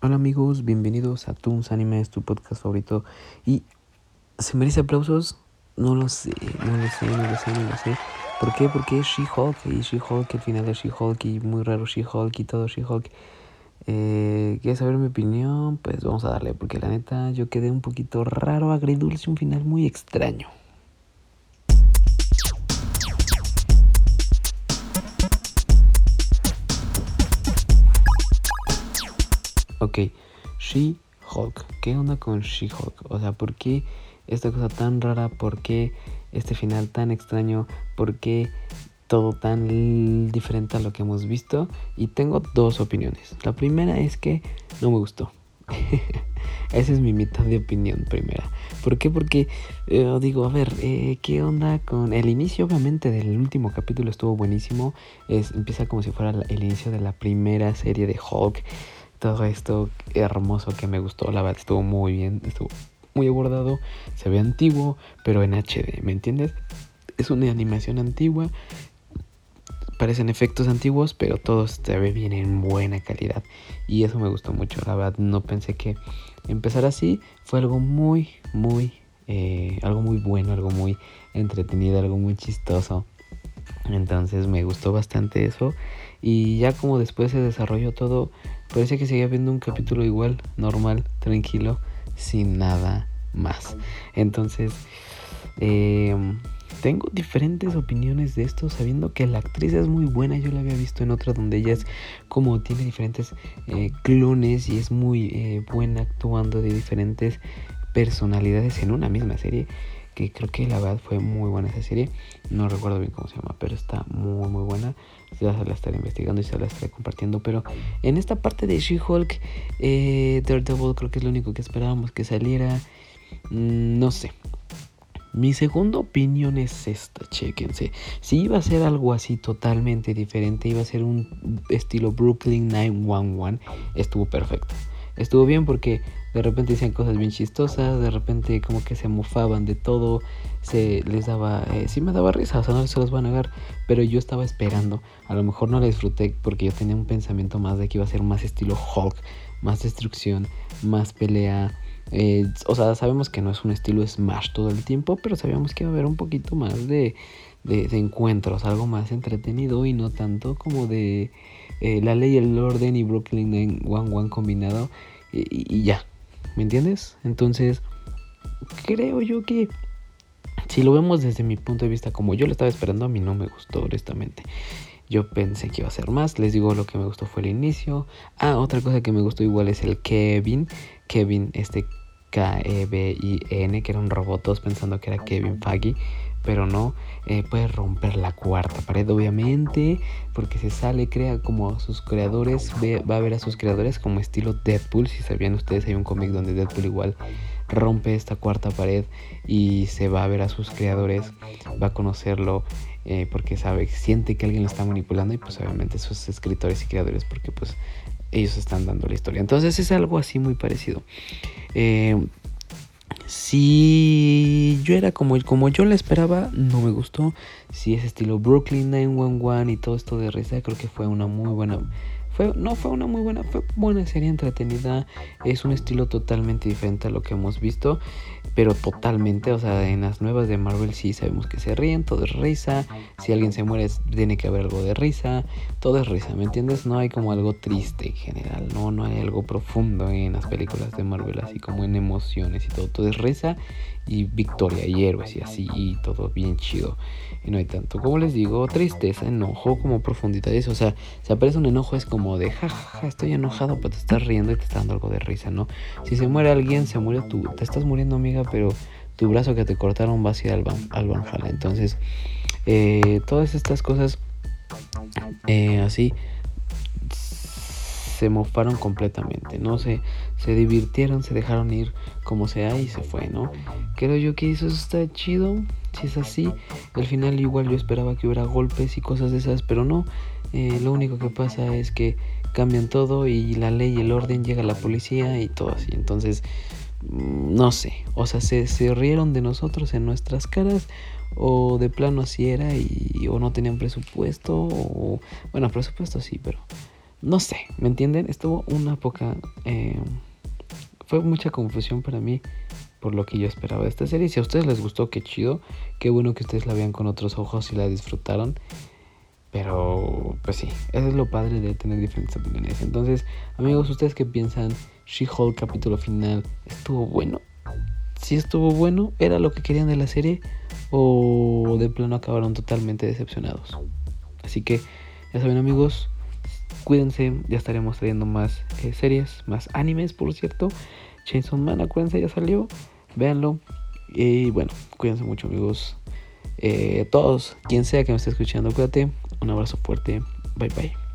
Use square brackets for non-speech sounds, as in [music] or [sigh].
Hola amigos, bienvenidos a Toons Anime, tu podcast favorito. Y ¿se merece aplausos? No lo sé, no lo sé, no lo sé, no lo sé. ¿Por qué? Porque es She-Hulk y She-Hulk, al final es She-Hulk y muy raro She-Hulk y todo She-Hulk. Eh, ¿Quieres saber mi opinión? Pues vamos a darle, porque la neta yo quedé un poquito raro, agridulce, un final muy extraño. She-Hulk. ¿Qué onda con She-Hulk? O sea, ¿por qué esta cosa tan rara? ¿Por qué este final tan extraño? ¿Por qué todo tan diferente a lo que hemos visto? Y tengo dos opiniones. La primera es que no me gustó. [laughs] Esa es mi mitad de opinión primera. ¿Por qué? Porque eh, digo, a ver, eh, ¿qué onda con el inicio? Obviamente del último capítulo estuvo buenísimo. Es, empieza como si fuera el inicio de la primera serie de Hulk todo esto hermoso que me gustó. La verdad estuvo muy bien, estuvo muy abordado, se ve antiguo, pero en HD, ¿me entiendes? Es una animación antigua, parecen efectos antiguos, pero todo se ve bien en buena calidad. Y eso me gustó mucho, la verdad no pensé que empezar así fue algo muy, muy, eh, algo muy bueno, algo muy entretenido, algo muy chistoso. Entonces me gustó bastante eso. Y ya como después se desarrolló todo, Parece que seguía viendo un capítulo igual, normal, tranquilo, sin nada más. Entonces, em, tengo diferentes opiniones de esto, sabiendo que la actriz es muy buena. Yo la había visto en otra donde ella es como tiene diferentes eh, clones y es muy eh, buena actuando de diferentes personalidades en una misma serie que creo que la verdad fue muy buena esa serie. No recuerdo bien cómo se llama, pero está muy muy buena. Ya se la estaré investigando y se la estaré compartiendo. Pero en esta parte de She-Hulk, eh, Daredevil creo que es lo único que esperábamos que saliera. Mm, no sé. Mi segunda opinión es esta, chéquense. Si iba a ser algo así totalmente diferente, iba a ser un estilo Brooklyn 911, estuvo perfecto. Estuvo bien porque de repente decían cosas bien chistosas, de repente como que se mofaban de todo, se les daba, eh, sí me daba risa, o sea, no se los voy a negar, pero yo estaba esperando, a lo mejor no la disfruté porque yo tenía un pensamiento más de que iba a ser más estilo Hulk, más destrucción, más pelea, eh, o sea, sabemos que no es un estilo Smash todo el tiempo, pero sabíamos que iba a haber un poquito más de, de, encuentros, algo más entretenido y no tanto como de eh, La Ley, el Orden y Brooklyn en One One combinado y ya, ¿Me entiendes? Entonces, creo yo que si lo vemos desde mi punto de vista como yo lo estaba esperando, a mí no me gustó, honestamente. Yo pensé que iba a ser más. Les digo, lo que me gustó fue el inicio. Ah, otra cosa que me gustó igual es el Kevin. Kevin, este K-E-B-I-N, que era un pensando que era Kevin Faggy pero no eh, puede romper la cuarta pared obviamente porque se sale crea como a sus creadores va a ver a sus creadores como estilo Deadpool si sabían ustedes hay un cómic donde Deadpool igual rompe esta cuarta pared y se va a ver a sus creadores va a conocerlo eh, porque sabe siente que alguien lo está manipulando y pues obviamente sus escritores y creadores porque pues ellos están dando la historia. Entonces es algo así muy parecido. Eh, si yo era como, como yo la esperaba, no me gustó. Si es estilo Brooklyn 911 y todo esto de risa, creo que fue una muy buena no fue una muy buena, fue buena serie entretenida. Es un estilo totalmente diferente a lo que hemos visto. Pero totalmente, o sea, en las nuevas de Marvel sí sabemos que se ríen, todo es risa. Si alguien se muere, tiene que haber algo de risa. Todo es risa, ¿me entiendes? No hay como algo triste en general, no, no hay algo profundo en las películas de Marvel, así como en emociones y todo. Todo es risa y victoria y héroes y así, y todo bien chido. Y no hay tanto, como les digo, tristeza, enojo, como profundidad. Eso, o sea, si aparece un enojo es como de jajaja, estoy enojado, pero te estás riendo y te está dando algo de risa, ¿no? Si se muere alguien, se muere tú, te estás muriendo, amiga, pero tu brazo que te cortaron va hacia el al Banjala. Entonces, eh, todas estas cosas eh, así se mofaron completamente, ¿no? Se, se divirtieron, se dejaron ir como sea y se fue, ¿no? Creo yo que eso está chido, si es así. Al final igual yo esperaba que hubiera golpes y cosas de esas, pero no. Eh, lo único que pasa es que cambian todo y la ley y el orden llega la policía y todo así. Entonces, mm, no sé, o sea, se, se rieron de nosotros en nuestras caras o de plano así era y o no tenían presupuesto o bueno presupuesto sí pero no sé, ¿me entienden? Estuvo una poca... Eh, fue mucha confusión para mí por lo que yo esperaba de esta serie. Si a ustedes les gustó, qué chido. Qué bueno que ustedes la vean con otros ojos y la disfrutaron. Pero, pues sí, eso es lo padre de tener diferentes opiniones. Entonces, amigos, ¿ustedes qué piensan? She-Hulk capítulo final, ¿estuvo bueno? Si estuvo bueno, ¿era lo que querían de la serie? ¿O de plano acabaron totalmente decepcionados? Así que, ya saben amigos, cuídense, ya estaremos trayendo más eh, series, más animes, por cierto. Chainsaw Man, acuérdense, ya salió. Véanlo. Y bueno, cuídense mucho amigos. Eh, todos, quien sea que me esté escuchando, cuídate. Un abrazo fuerte. Bye bye.